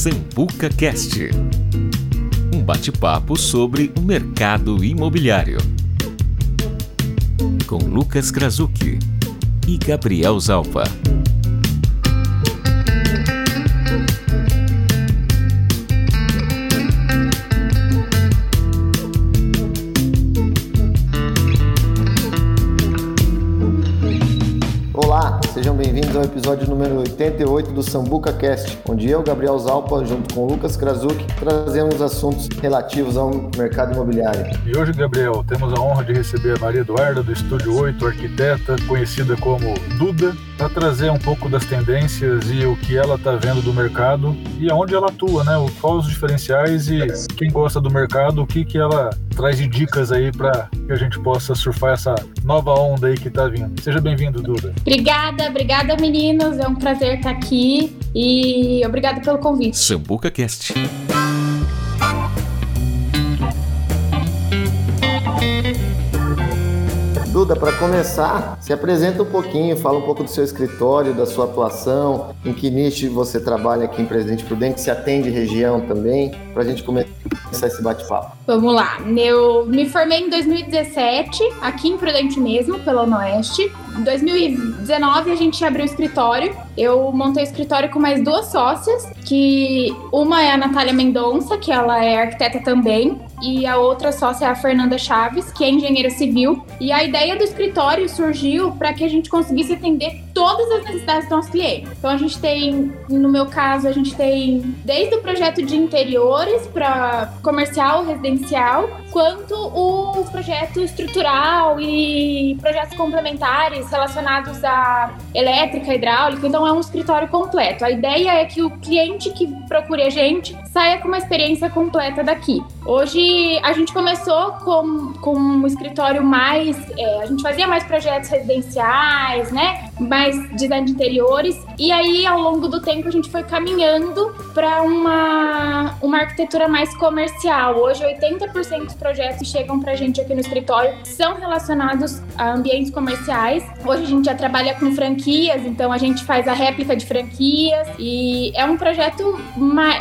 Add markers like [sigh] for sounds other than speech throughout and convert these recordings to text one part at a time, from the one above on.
Sambuca Cast. Um bate-papo sobre o mercado imobiliário. Com Lucas Krasuki e Gabriel Zalpa. Ao episódio número 88 do Sambuca Cast, onde eu, Gabriel Zalpa, junto com Lucas Krasuki, trazemos assuntos relativos ao mercado imobiliário. E hoje, Gabriel, temos a honra de receber a Maria Eduarda, do Estúdio 8, arquiteta, conhecida como Duda, para trazer um pouco das tendências e o que ela está vendo do mercado e aonde ela atua, né? Quais os diferenciais e quem gosta do mercado, o que, que ela traz de dicas aí para que a gente possa surfar essa nova onda aí que está vindo. Seja bem-vindo, Duda. Obrigada, obrigada, meninos. É um prazer estar aqui e obrigada pelo convite. Sambuca Cast. Duda, para começar, se apresenta um pouquinho, fala um pouco do seu escritório, da sua atuação, em que nicho você trabalha aqui em Presidente Prudente, se atende região também, para a gente começar esse bate-papo. Vamos lá, eu me formei em 2017, aqui em Prudente mesmo, pela Oeste. Em 2019 a gente abriu o escritório. Eu montei o escritório com mais duas sócias, que uma é a Natália Mendonça, que ela é arquiteta também, e a outra sócia é a Fernanda Chaves, que é engenheira civil. E a ideia do escritório surgiu para que a gente conseguisse atender todas as necessidades dos nossos clientes. Então a gente tem, no meu caso, a gente tem desde o projeto de interiores para comercial, residencial, quanto o projeto estrutural e projetos complementares relacionados à elétrica, hidráulica. Então é um escritório completo. A ideia é que o cliente que procure a gente saia com uma experiência completa daqui. Hoje a gente começou com, com um escritório mais. É, a gente fazia mais projetos residenciais, né? Mais design de interiores. E aí, ao longo do tempo, a gente foi caminhando para uma, uma arquitetura mais comercial. Hoje, 80% dos projetos que chegam para a gente aqui no escritório são relacionados a ambientes comerciais. Hoje, a gente já trabalha com franquias, então a gente faz a réplica de franquias. E é um projeto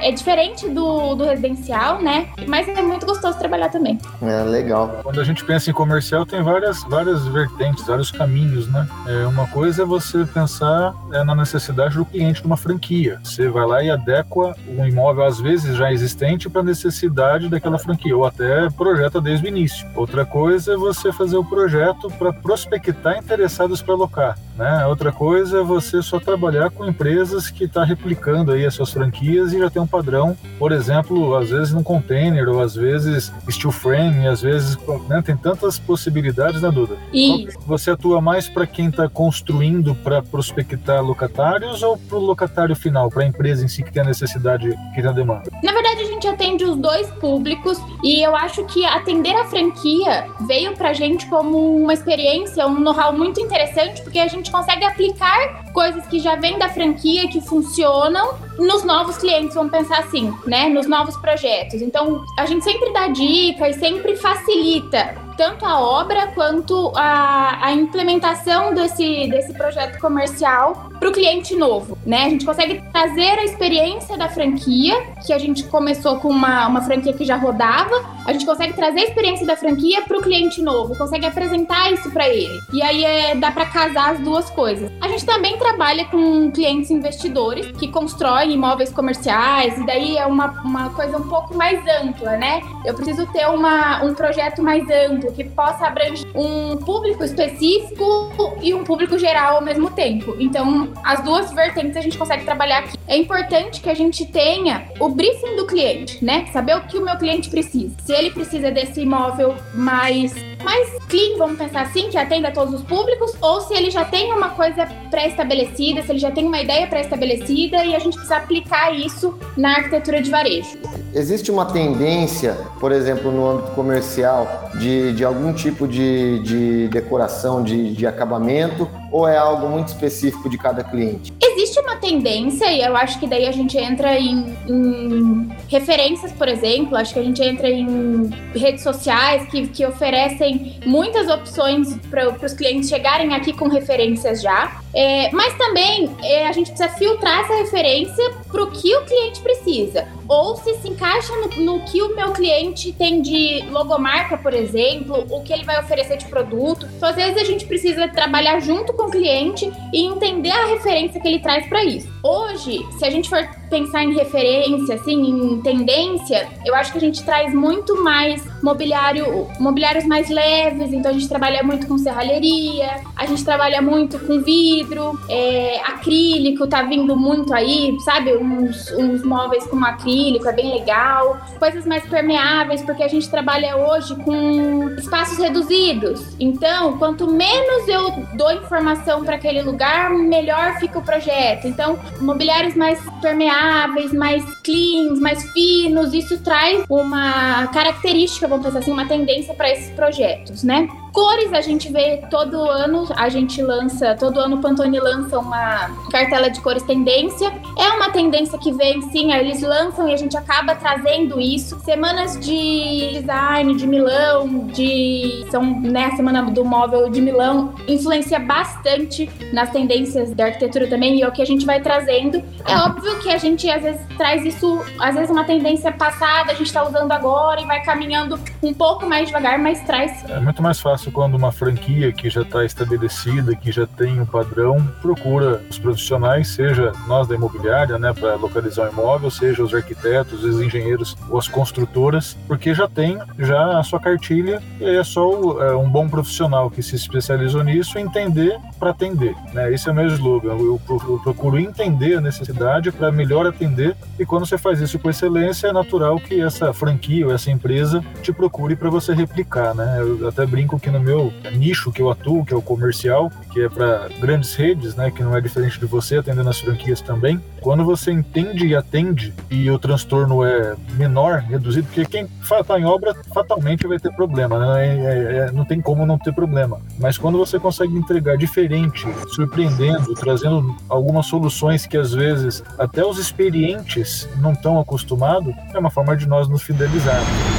é diferente do, do residencial, né? Mas é muito gostoso trabalhar também. É legal. Quando a gente pensa em comercial, tem várias, várias vertentes, vários caminhos, né? É, uma coisa é você pensar é, na necessidade do cliente de uma franquia. Você vai lá e adequa um imóvel, às vezes já existente, para a necessidade daquela franquia, ou até projeta desde o início. Outra coisa é você fazer o projeto para prospectar interessados para alocar. Né? Outra coisa é você só trabalhar com empresas que estão tá replicando aí as suas franquias e já tem um padrão, por exemplo, às vezes num container, ou às vezes steel frame, às vezes né? tem tantas possibilidades, né, Duda? E... Você atua mais para quem está construindo para prospectar locatários ou para o locatário final, para a empresa em si que tem a necessidade, que tem a demanda? Na verdade, a gente atende os dois públicos e eu acho que atender a franquia veio para a gente como uma experiência, um know-how muito interessante, porque a gente consegue aplicar coisas que já vêm da franquia, que funcionam, nos novos clientes, vamos pensar assim, né? Nos novos projetos. Então, a gente sempre dá dica e sempre facilita tanto a obra quanto a, a implementação desse, desse projeto comercial para o cliente novo, né? A gente consegue trazer a experiência da franquia, que a gente começou com uma, uma franquia que já rodava, a gente consegue trazer a experiência da franquia para o cliente novo, consegue apresentar isso para ele. E aí é, dá para casar as duas coisas. A gente também trabalha com clientes investidores que constroem imóveis comerciais, e daí é uma, uma coisa um pouco mais ampla, né? Eu preciso ter uma, um projeto mais amplo que possa abranger um público específico e um público geral ao mesmo tempo. Então, as duas vertentes a gente consegue trabalhar aqui. É importante que a gente tenha o briefing do cliente, né? Saber o que o meu cliente precisa. Se ele precisa desse imóvel mais mais clean, vamos pensar assim, que atenda a todos os públicos, ou se ele já tem uma coisa pré-estabelecida, se ele já tem uma ideia pré-estabelecida e a gente precisa aplicar isso na arquitetura de varejo. Existe uma tendência, por exemplo, no âmbito comercial, de, de algum tipo de, de decoração, de, de acabamento, ou é algo muito específico de cada cliente? Existe uma tendência, e eu acho que daí a gente entra em, em referências, por exemplo, acho que a gente entra em redes sociais que, que oferecem muitas opções para os clientes chegarem aqui com referências já. É, mas também é, a gente precisa filtrar essa referência para o que o cliente precisa. Ou se se encaixa no, no, que o meu cliente tem de logomarca, por exemplo, o que ele vai oferecer de produto. Então, às vezes, a gente precisa trabalhar junto com o cliente e entender a referência que ele traz para isso. Hoje, se a gente for pensar em referência, assim, em tendência, eu acho que a gente traz muito mais mobiliário, mobiliários mais leves, então a gente trabalha muito com serralheria, a gente trabalha muito com vidro, é, acrílico tá vindo muito aí, sabe? Uns, uns móveis com acrílico, é bem legal. Coisas mais permeáveis, porque a gente trabalha hoje com espaços reduzidos. Então, quanto menos eu dou informação para aquele lugar, melhor fica o projeto. Então, mobiliários mais permeáveis, mais cleans, mais finos, isso traz uma característica, vamos pensar assim, uma tendência para esses projetos, né? Cores a gente vê todo ano, a gente lança, todo ano o Pantone lança uma cartela de cores tendência. É uma tendência que vem, sim, eles lançam e a gente acaba trazendo isso. Semanas de design de Milão, de são né, a semana do móvel de Milão influencia bastante nas tendências da arquitetura também e é o que a gente vai trazendo. É óbvio que a gente às vezes traz isso, às vezes uma tendência passada, a gente está usando agora e vai caminhando um pouco mais devagar, mas traz. É muito mais fácil fácil quando uma franquia que já está estabelecida, que já tem um padrão, procura os profissionais, seja nós da imobiliária, né, para localizar o imóvel, seja os arquitetos, os engenheiros ou as construtoras, porque já tem já a sua cartilha e é só é, um bom profissional que se especializou nisso entender para atender. Né? Esse é o meu slogan. Eu, eu procuro entender a necessidade para melhor atender e quando você faz isso com excelência, é natural que essa franquia ou essa empresa te procure para você replicar. Né? Eu até brinco que no meu nicho que eu atuo, que é o comercial, que é para grandes redes, né, que não é diferente de você, atendendo as franquias também. Quando você entende e atende e o transtorno é menor, reduzido, porque quem está em obra fatalmente vai ter problema, né? É, é, é, não tem como não ter problema. Mas quando você consegue entregar diferente, surpreendendo, trazendo algumas soluções que às vezes até os experientes não estão acostumados, é uma forma de nós nos fidelizarmos.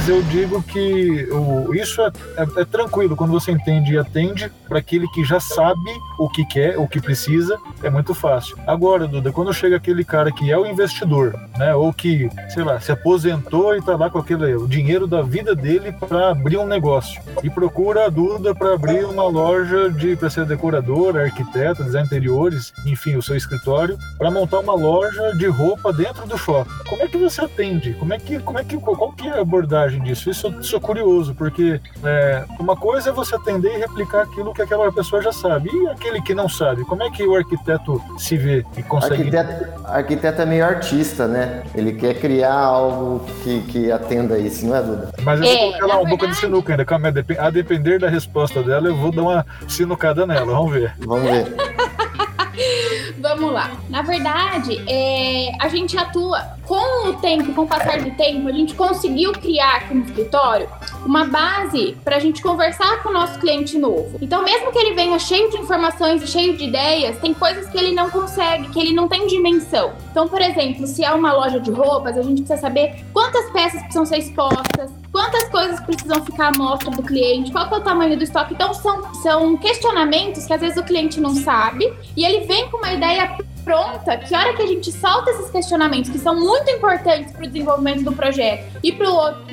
Mas eu digo que o, isso é, é, é, tranquilo quando você entende e atende para aquele que já sabe o que quer, o que precisa, é muito fácil. Agora, Duda, quando chega aquele cara que é o investidor, né, ou que, sei lá, se aposentou e está lá com aquele o dinheiro da vida dele para abrir um negócio e procura a Duda para abrir uma loja de para ser decoradora, arquiteta, design interiores, enfim, o seu escritório, para montar uma loja de roupa dentro do shopping. Como é que você atende? Como é que, como é que, qual que é a abordagem disso. Isso eu sou curioso, porque é, uma coisa é você atender e replicar aquilo que aquela pessoa já sabe. E aquele que não sabe, como é que o arquiteto se vê e consegue. Arquiteto, arquiteto é meio artista, né? Ele quer criar algo que, que atenda isso, não é, Duda? Mas eu vou é, colocar lá uma boca de sinuca ainda. A depender da resposta dela, eu vou dar uma sinucada nela. Vamos ver. Vamos ver. [laughs] Vamos lá. Na verdade, é, a gente atua com o tempo, com o passar do tempo, a gente conseguiu criar aqui no escritório uma base para a gente conversar com o nosso cliente novo. Então, mesmo que ele venha cheio de informações e cheio de ideias, tem coisas que ele não consegue, que ele não tem dimensão. Então, por exemplo, se é uma loja de roupas, a gente precisa saber quantas peças precisam ser expostas, quantas coisas precisam ficar à mostra do cliente, qual é o tamanho do estoque. Então, são, são questionamentos que às vezes o cliente não sabe e ele vem com uma ideia pronta, que hora que a gente solta esses questionamentos que são muito importantes para o desenvolvimento do projeto e para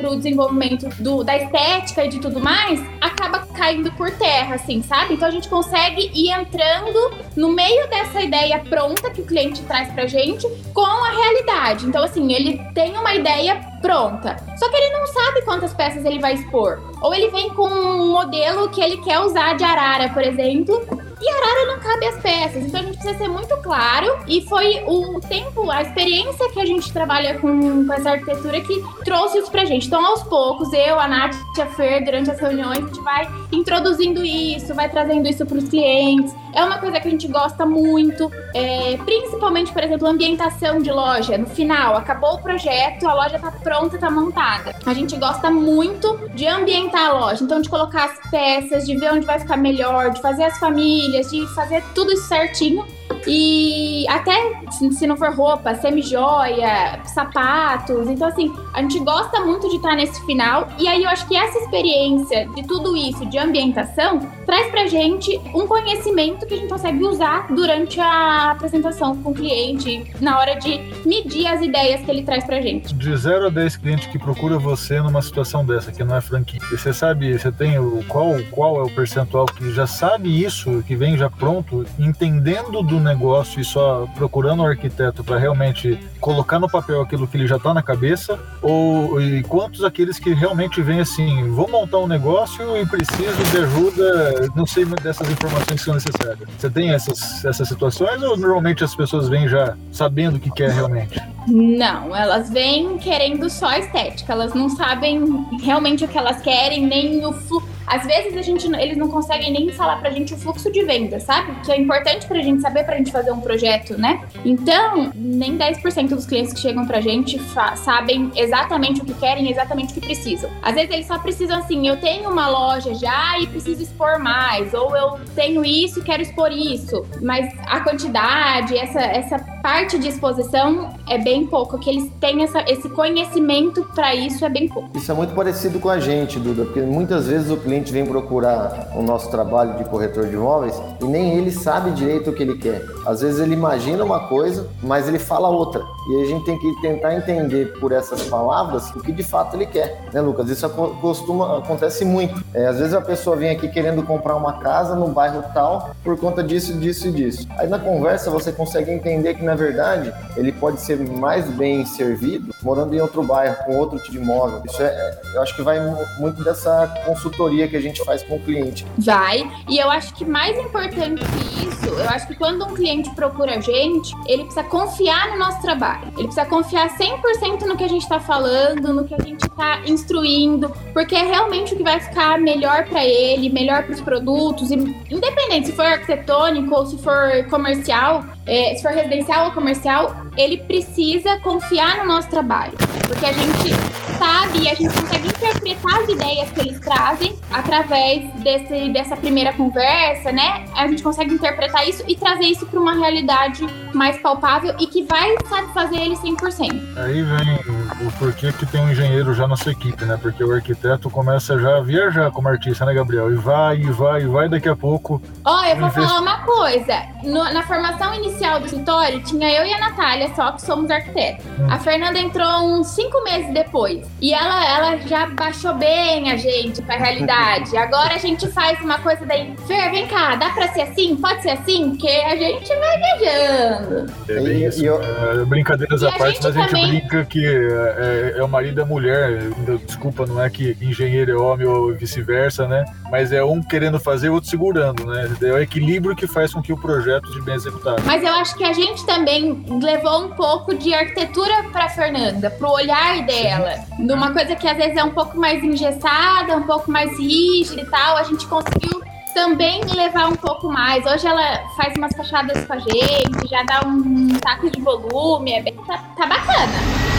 o desenvolvimento do, da estética e de tudo mais, acaba caindo por terra, assim, sabe? Então a gente consegue ir entrando no meio dessa ideia pronta que o cliente traz pra gente com a realidade. Então, assim, ele tem uma ideia pronta. Só que ele não sabe quantas peças ele vai expor. Ou ele vem com um modelo que ele quer usar de arara, por exemplo, e arara não cabe as peças. Então a gente precisa ser muito claro. E foi o tempo, a experiência que a gente trabalha com, com essa arquitetura que trouxe isso pra gente. Então, aos poucos, eu, a Nath a Fer, durante as reuniões, a gente vai introduzindo isso, vai trazendo isso pros clientes. É uma coisa que a gente gosta muito, é, principalmente, por exemplo, ambientação de loja. No final, acabou o projeto, a loja tá pronta, tá montada. A gente gosta muito de ambientar a loja, então de colocar as peças, de ver onde vai ficar melhor, de fazer as famílias, de fazer tudo isso certinho. E até Se, se não for roupa, semi-joia, sapatos. Então, assim, a gente gosta muito de estar nesse final. E aí eu acho que essa experiência de tudo isso, de ambientação, traz pra gente um conhecimento que a gente consegue usar durante a apresentação com o cliente, na hora de medir as ideias que ele traz pra gente. De 0 a 10 clientes que procura você numa situação dessa, que não é franquia, você sabe, você tem o qual, qual é o percentual que já sabe isso, que vem já pronto, entendendo do negócio e só procurando o arquiteto para realmente colocar no papel aquilo que ele já está na cabeça, ou e quantos aqueles que realmente vêm assim, vou montar um negócio e preciso de ajuda, não sei dessas informações que são necessárias. Você tem essas, essas situações ou normalmente as pessoas vêm já sabendo o que quer realmente? Não, elas vêm querendo só estética, elas não sabem realmente o que elas querem, nem o fluxo às vezes a gente, eles não conseguem nem falar pra gente o fluxo de venda, sabe? Que é importante pra gente saber pra gente fazer um projeto, né? Então, nem 10% dos clientes que chegam pra gente sabem exatamente o que querem, exatamente o que precisam. Às vezes eles só precisam assim, eu tenho uma loja já e preciso expor mais, ou eu tenho isso e quero expor isso. Mas a quantidade, essa, essa parte de exposição é bem pouco, que eles têm essa, esse conhecimento para isso é bem pouco. Isso é muito parecido com a gente, Duda, porque muitas vezes o cliente cliente vem procurar o nosso trabalho de corretor de imóveis e nem ele sabe direito o que ele quer. Às vezes ele imagina uma coisa, mas ele fala outra. E a gente tem que tentar entender por essas palavras o que de fato ele quer, né, Lucas? Isso costuma acontece muito. É, às vezes a pessoa vem aqui querendo comprar uma casa no bairro tal por conta disso, disso e disso. Aí na conversa você consegue entender que na verdade ele pode ser mais bem servido morando em outro bairro com outro tipo de imóvel. Isso é, eu acho que vai muito dessa consultoria que a gente faz com o cliente. Vai. E eu acho que mais importante que isso, eu acho que quando um cliente procura a gente, ele precisa confiar no nosso trabalho. Ele precisa confiar 100% no que a gente está falando, no que a gente está instruindo, porque é realmente o que vai ficar melhor para ele, melhor para os produtos, independente se for arquitetônico ou se for comercial, é, se for residencial ou comercial, ele precisa confiar no nosso trabalho, porque a gente sabe e a gente consegue interpretar as ideias que eles trazem através desse, dessa primeira conversa, né? A gente consegue interpretar isso e trazer isso para uma realidade mais palpável e que vai satisfazer ele 100%. Aí vem o porquê que tem um engenheiro já na sua equipe, né? Porque o arquiteto começa já a viajar como artista, né, Gabriel? E vai, e vai, e vai daqui a pouco. Ó, oh, eu vou invest... falar uma coisa. No, na formação inicial do escritório, tinha eu e a Natália só que somos arquitetos. A Fernanda entrou uns cinco meses depois. E ela, ela já baixou bem a gente pra realidade. Agora a gente faz uma coisa daí. Fer, vem cá, dá pra ser assim? Pode ser assim? Porque a gente vai viajando. É bem isso. Eu... É, brincadeiras à parte, mas a gente também... brinca que é, é, é o marido e a mulher. Desculpa, não é que engenheiro é homem ou vice-versa, né? Mas é um querendo fazer e o outro segurando, né? É o equilíbrio que faz com que o projeto seja bem executado. Mas eu acho que a gente também levou um pouco de arquitetura pra Fernanda, pro olhar dela. Numa coisa que às vezes é um pouco mais engessada, um pouco mais rígida e tal, a gente conseguiu também levar um pouco mais. Hoje ela faz umas fachadas com a gente, já dá um taco de volume, é bem, tá, tá bacana.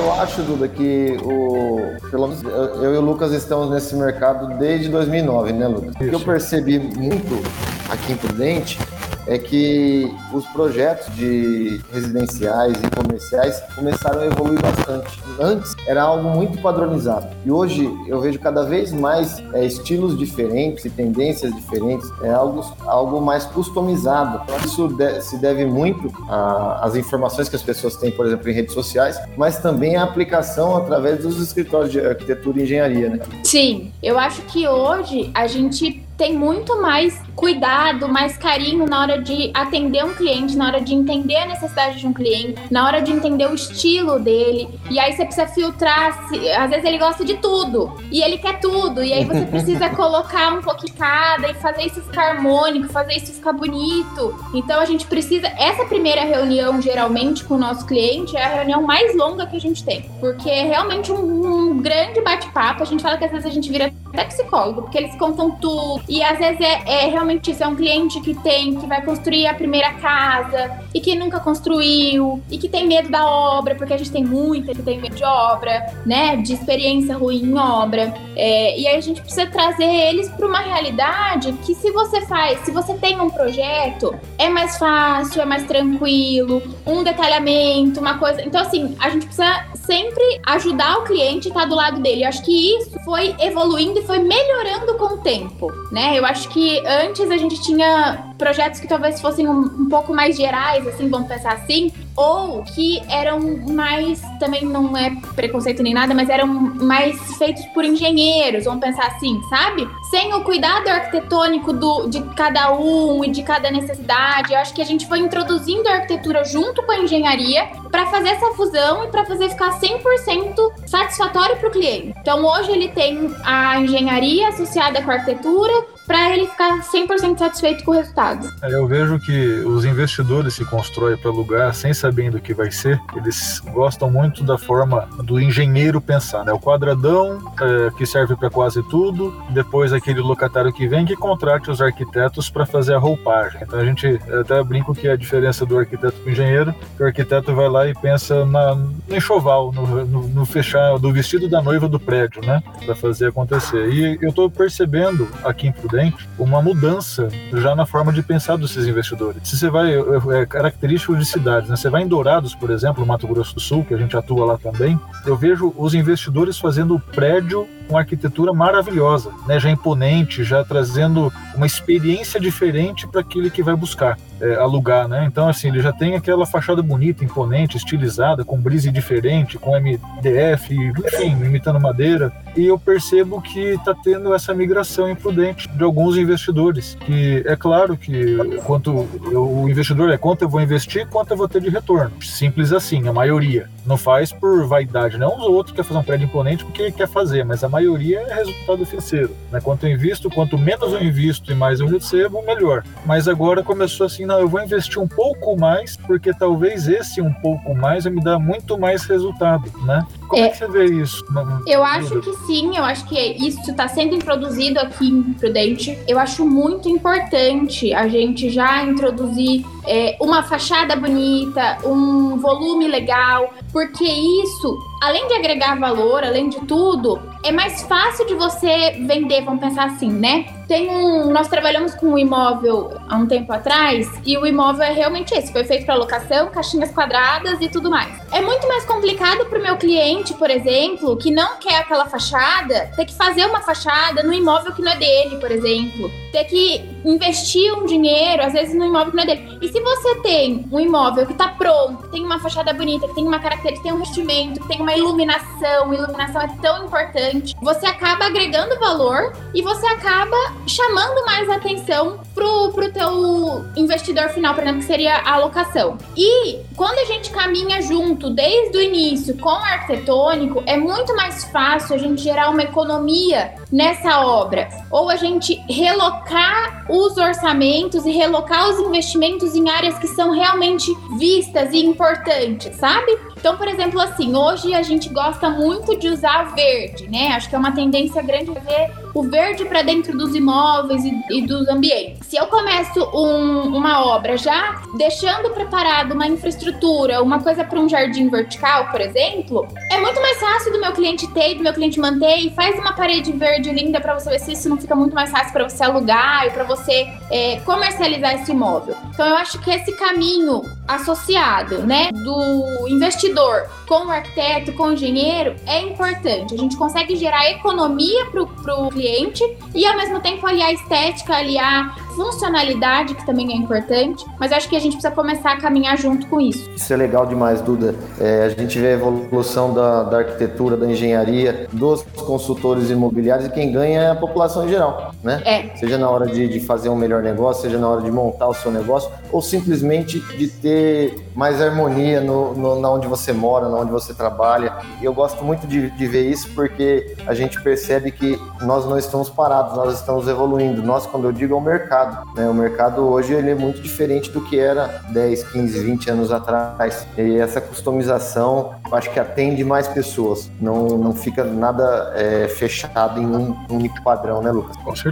Eu acho, Duda, que o, pelo menos eu e o Lucas estamos nesse mercado desde 2009, né, Lucas? O que eu percebi muito aqui em Prudente é que os projetos de residenciais e comerciais começaram a evoluir bastante. Antes era algo muito padronizado e hoje eu vejo cada vez mais é, estilos diferentes e tendências diferentes, é algo, algo mais customizado. Isso de, se deve muito às informações que as pessoas têm, por exemplo, em redes sociais, mas também à aplicação através dos escritórios de arquitetura e engenharia, né? Sim, eu acho que hoje a gente tem muito mais cuidado, mais carinho na hora de atender um cliente, na hora de entender a necessidade de um cliente, na hora de entender o estilo dele. E aí você precisa filtrar, se, às vezes ele gosta de tudo e ele quer tudo, e aí você [laughs] precisa colocar um pouquinho cada e fazer isso ficar harmônico, fazer isso ficar bonito. Então a gente precisa. Essa primeira reunião, geralmente, com o nosso cliente, é a reunião mais longa que a gente tem, porque é realmente um, um grande bate-papo. A gente fala que às vezes a gente vira até psicólogo, porque eles contam tudo. E às vezes é, é, realmente isso, é um cliente que tem, que vai construir a primeira casa e que nunca construiu e que tem medo da obra, porque a gente tem muita que tem medo de obra, né? De experiência ruim em obra. É, e aí a gente precisa trazer eles para uma realidade que se você faz, se você tem um projeto, é mais fácil, é mais tranquilo, um detalhamento, uma coisa. Então, assim, a gente precisa sempre ajudar o cliente e tá do lado dele. Eu acho que isso foi evoluindo e foi melhorando com o tempo, né? Eu acho que antes a gente tinha projetos que talvez fossem um, um pouco mais gerais, assim, vamos pensar assim, ou que eram mais, também não é preconceito nem nada, mas eram mais feitos por engenheiros, vamos pensar assim, sabe? Sem o cuidado arquitetônico do, de cada um e de cada necessidade. Eu acho que a gente foi introduzindo a arquitetura junto com a engenharia para fazer essa fusão e para fazer ficar 100% satisfatório para o cliente. Então hoje ele tem a engenharia associada com a arquitetura, para ele ficar 100% satisfeito com o resultado. É, eu vejo que os investidores se constroem para lugar sem sabendo o que vai ser, eles gostam muito da forma do engenheiro pensar, né? O quadradão é, que serve para quase tudo, depois aquele locatário que vem que contrate os arquitetos para fazer a roupagem. Então a gente até brinco que a diferença do arquiteto para o engenheiro, que o arquiteto vai lá e pensa na, no enxoval, no, no, no fechar do vestido da noiva do prédio, né? Para fazer acontecer. E eu estou percebendo aqui em Prudente uma mudança já na forma de pensar desses investidores. Se você vai, é, é característico de cidades, né? Você vai em Dourados, por exemplo, Mato Grosso do Sul, que a gente atua lá também, eu vejo os investidores fazendo prédio com arquitetura maravilhosa, né? já imponente, já trazendo uma experiência diferente para aquele que vai buscar é, alugar. Né? Então, assim, ele já tem aquela fachada bonita, imponente, estilizada, com brise diferente, com MDF, enfim, imitando madeira. E eu percebo que está tendo essa migração imprudente de alguns investidores, que é claro que quanto eu, o investidor é quanto eu vou investir, quanto eu vou ter de retorno. Simples assim, a maioria. Não faz por vaidade, não. Né? Uns outros quer fazer um prédio imponente porque quer fazer, mas a maioria é resultado financeiro. Né? Quanto eu invisto, quanto menos eu invisto e mais eu recebo, melhor. Mas agora começou assim, não, eu vou investir um pouco mais, porque talvez esse um pouco mais me dar muito mais resultado, né? Como é, é que você vê isso? Eu acho que sim, eu acho que isso está sendo introduzido aqui em Prudente. Eu acho muito importante a gente já introduzir é, uma fachada bonita, um volume legal, porque isso, além de agregar valor, além de tudo, é mais fácil de você vender, vamos pensar assim, né? Tem um, nós trabalhamos com um imóvel há um tempo atrás e o imóvel é realmente esse, foi feito para locação, caixinhas quadradas e tudo mais. É muito mais complicado para o meu cliente, por exemplo, que não quer aquela fachada, ter que fazer uma fachada no imóvel que não é dele, por exemplo, ter que investir um dinheiro, às vezes no imóvel que não é dele. E se você tem um imóvel que está pronto, que tem uma fachada bonita, que tem uma característica, que tem um vestimento, que tem uma iluminação, iluminação é tão importante, você acaba agregando valor e você acaba chamando mais atenção pro, pro teu investidor final, por exemplo, que seria a alocação. E quando a gente caminha junto desde o início com o arquitetônico, é muito mais fácil a gente gerar uma economia nessa obra. Ou a gente relocar os orçamentos e relocar os investimentos em áreas que são realmente vistas e importantes, sabe? Então, por exemplo, assim, hoje a gente gosta muito de usar verde, né? Acho que é uma tendência grande ver o verde para dentro dos imóveis e, e, dos ambientes. Se eu começo um, uma obra já deixando preparado uma infraestrutura, uma coisa para um jardim vertical, por exemplo, é muito mais fácil do meu cliente ter, do meu cliente manter e faz uma parede verde linda para você ver se isso não fica muito mais fácil para você alugar e para você é, comercializar esse imóvel. Então eu acho que esse caminho associado, né, do investidor com o arquiteto, com o engenheiro é importante. A gente consegue gerar economia para o cliente e ao mesmo tempo aliar estética, aliar funcionalidade, que também é importante, mas acho que a gente precisa começar a caminhar junto com isso. Isso é legal demais, Duda. É, a gente vê a evolução da, da, arquitetura, da engenharia, dos consultores imobiliários e quem ganha é a população em geral, né? É. Seja na hora de, de fazer um melhor negócio, seja na hora de montar o seu negócio, ou simplesmente de ter mais harmonia no, no, na onde você mora, na onde você trabalha. E eu gosto muito de, de ver isso porque a gente percebe que nós não estamos parados, nós estamos evoluindo. Nós, quando eu digo, é o mercado. Né? O mercado hoje ele é muito diferente do que era 10, 15, 20 anos atrás. E essa customização, acho que atende mais pessoas. Não, não fica nada é, fechado em um único padrão, né, Lucas? Com certeza.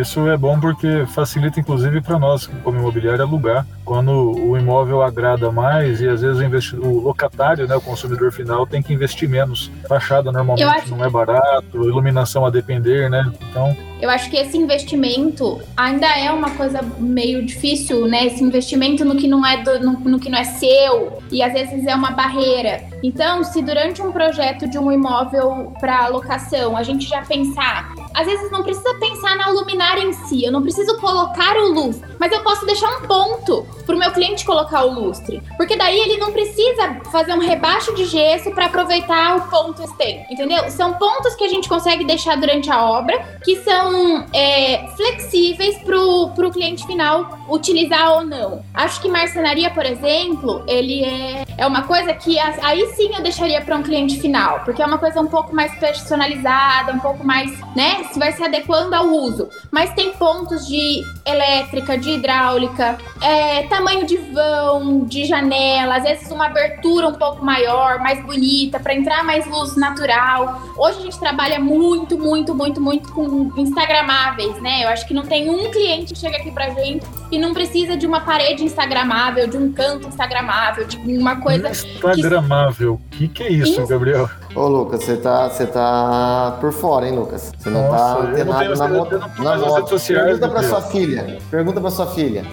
Isso é bom porque facilita, inclusive, para nós, como imobiliário, alugar. Quando o imóvel agrada mais e às vezes o, o locatário, né, o consumidor final, tem que investir menos. Fachada normalmente acho... não é barato, iluminação a depender, né? Então eu acho que esse investimento ainda é uma coisa meio difícil, né? Esse investimento no que não é do, no, no, que não é seu e às vezes é uma barreira. Então, se durante um projeto de um imóvel para locação a gente já pensar, às vezes não precisa pensar na luminária em si, eu não preciso colocar o luz, mas eu posso deixar um ponto para o meu cliente colocar o lustre, porque daí ele não precisa fazer um rebaixo de gesso para aproveitar o ponto que entendeu? São pontos que a gente consegue deixar durante a obra que são é, flexíveis para o cliente final utilizar ou não. Acho que marcenaria, por exemplo, ele é, é uma coisa que aí sim eu deixaria para um cliente final, porque é uma coisa um pouco mais personalizada, um pouco mais, né? Se vai se adequando ao uso. Mas tem pontos de elétrica, de hidráulica, é, de vão, de janela, às vezes uma abertura um pouco maior, mais bonita, para entrar mais luz natural. Hoje a gente trabalha muito, muito, muito, muito com instagramáveis, né? Eu acho que não tem um cliente que chega aqui pra gente e não precisa de uma parede instagramável, de um canto instagramável, de uma coisa. Instagramável. O que... que, que é isso, Gabriel? Ô, Lucas, você tá, você tá por fora, hein, Lucas? Você não tá Nossa, tá antenado na, mo na moto. Sociais, Pergunta pra sua filha. Pergunta pra sua filha.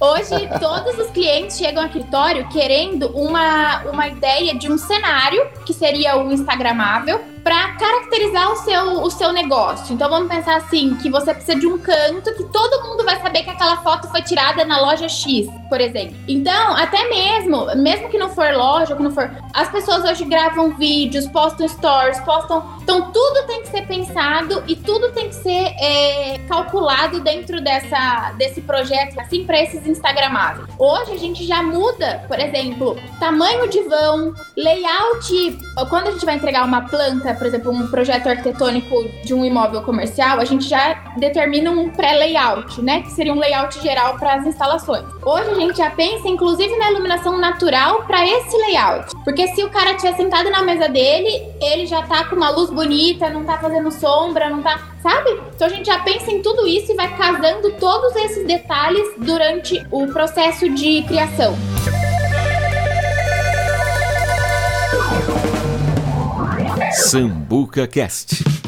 Hoje, todos os clientes chegam ao escritório querendo uma, uma ideia de um cenário, que seria o Instagramável, para caracterizar o seu, o seu negócio. Então vamos pensar assim, que você precisa de um canto que todo mundo vai saber que aquela foto foi tirada na loja X, por exemplo. Então, até mesmo, mesmo que não for loja, que não for, as pessoas hoje gravam vídeos, postam stories, postam, então tudo tem que ser pensado e tudo tem que ser é, calculado dentro dessa desse projeto, assim para esses instagramáveis. Hoje a gente já muda, por exemplo, tamanho de vão, layout, quando a gente vai entregar uma planta por exemplo, um projeto arquitetônico de um imóvel comercial, a gente já determina um pré-layout, né? Que seria um layout geral para as instalações. Hoje a gente já pensa, inclusive, na iluminação natural para esse layout. Porque se o cara estiver sentado na mesa dele, ele já tá com uma luz bonita, não tá fazendo sombra, não tá. Sabe? Então a gente já pensa em tudo isso e vai casando todos esses detalhes durante o processo de criação. Sambuca Cast.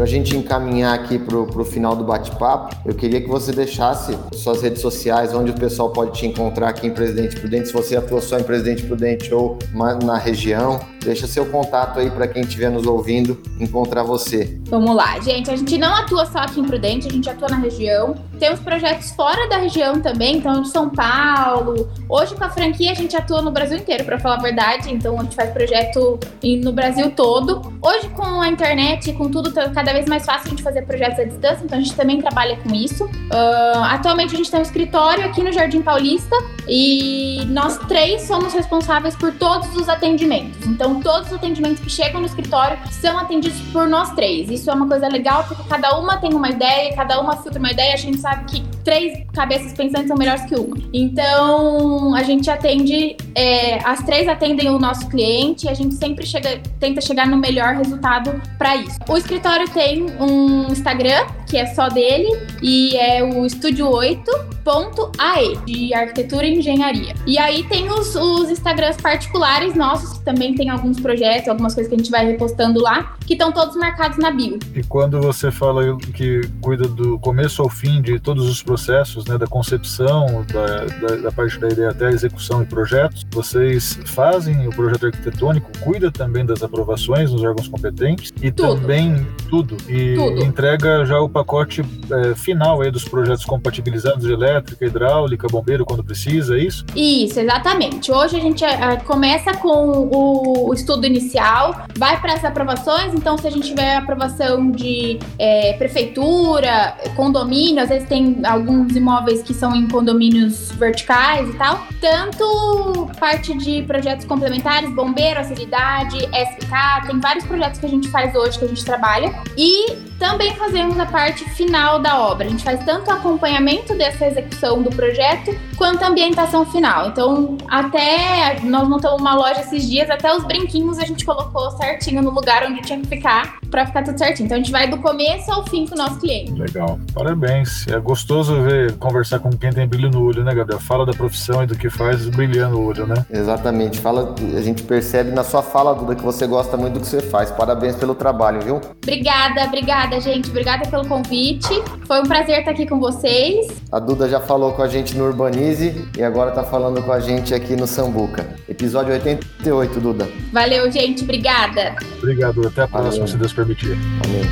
Para a gente encaminhar aqui para o final do bate-papo, eu queria que você deixasse suas redes sociais, onde o pessoal pode te encontrar aqui em Presidente Prudente, se você atua só em Presidente Prudente ou na região. Deixa seu contato aí para quem estiver nos ouvindo encontrar você. Vamos lá, gente. A gente não atua só aqui em Prudente, a gente atua na região. Temos projetos fora da região também, então de São Paulo. Hoje com a franquia a gente atua no Brasil inteiro, para falar a verdade. Então a gente faz projeto no Brasil todo. Hoje com a internet, com tudo tá cada vez mais fácil a gente fazer projetos à distância, então a gente também trabalha com isso. Uh, atualmente a gente tem um escritório aqui no Jardim Paulista e nós três somos responsáveis por todos os atendimentos. Então então, todos os atendimentos que chegam no escritório são atendidos por nós três. Isso é uma coisa legal, porque cada uma tem uma ideia, cada uma filtra uma ideia. A gente sabe que três cabeças pensantes são melhores que uma. Então, a gente atende, é, as três atendem o nosso cliente e a gente sempre chega, tenta chegar no melhor resultado para isso. O escritório tem um Instagram, que é só dele, e é o Estúdio 8.ae, de arquitetura e engenharia. E aí tem os, os Instagrams particulares nossos, que também tem alguns projetos, algumas coisas que a gente vai repostando lá, que estão todos marcados na bio. E quando você fala que cuida do começo ao fim de todos os processos, né, da concepção, da, da, da parte da ideia até a execução e projetos, vocês fazem o projeto arquitetônico, cuida também das aprovações nos órgãos competentes e tudo. também tudo, e tudo. entrega já o pacote é, final aí dos projetos compatibilizados de elétrica, hidráulica, bombeiro quando precisa, é isso? Isso, exatamente. Hoje a gente é, começa com o, o, estudo inicial, vai para as aprovações, então se a gente tiver aprovação de é, prefeitura, condomínio, às vezes tem alguns imóveis que são em condomínios verticais e tal, tanto parte de projetos complementares, bombeiro, acessibilidade, SK, tem vários projetos que a gente faz hoje, que a gente trabalha, e também fazemos a parte final da obra. A gente faz tanto o acompanhamento dessa execução do projeto quanto a ambientação final. Então, até nós montamos uma loja esses dias, até os brinquinhos a gente colocou certinho no lugar onde tinha que ficar para ficar tudo certinho. Então a gente vai do começo ao fim com o nosso cliente. Legal. Parabéns. É gostoso ver conversar com quem tem brilho no olho, né, Gabriel? Fala da profissão e do que faz brilhando o olho, né? Exatamente. Fala, a gente percebe na sua fala, Duda, que você gosta muito do que você faz. Parabéns pelo trabalho, viu? Obrigada, obrigada, gente. Obrigada pelo convite. Foi um prazer estar aqui com vocês. A Duda já falou com a gente no Urbanize e agora tá falando com a gente aqui no Sambuca. Episódio 88, Duda. Valeu, gente. Obrigada. Obrigado. Até a próxima, Valeu. se Deus permitir. Amém.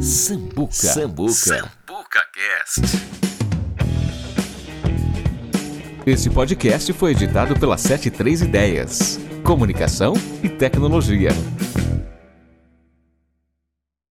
Sambuca. Sambuca. Sambuca Cast. Esse podcast foi editado pela 73 Ideias. Comunicação e tecnologia.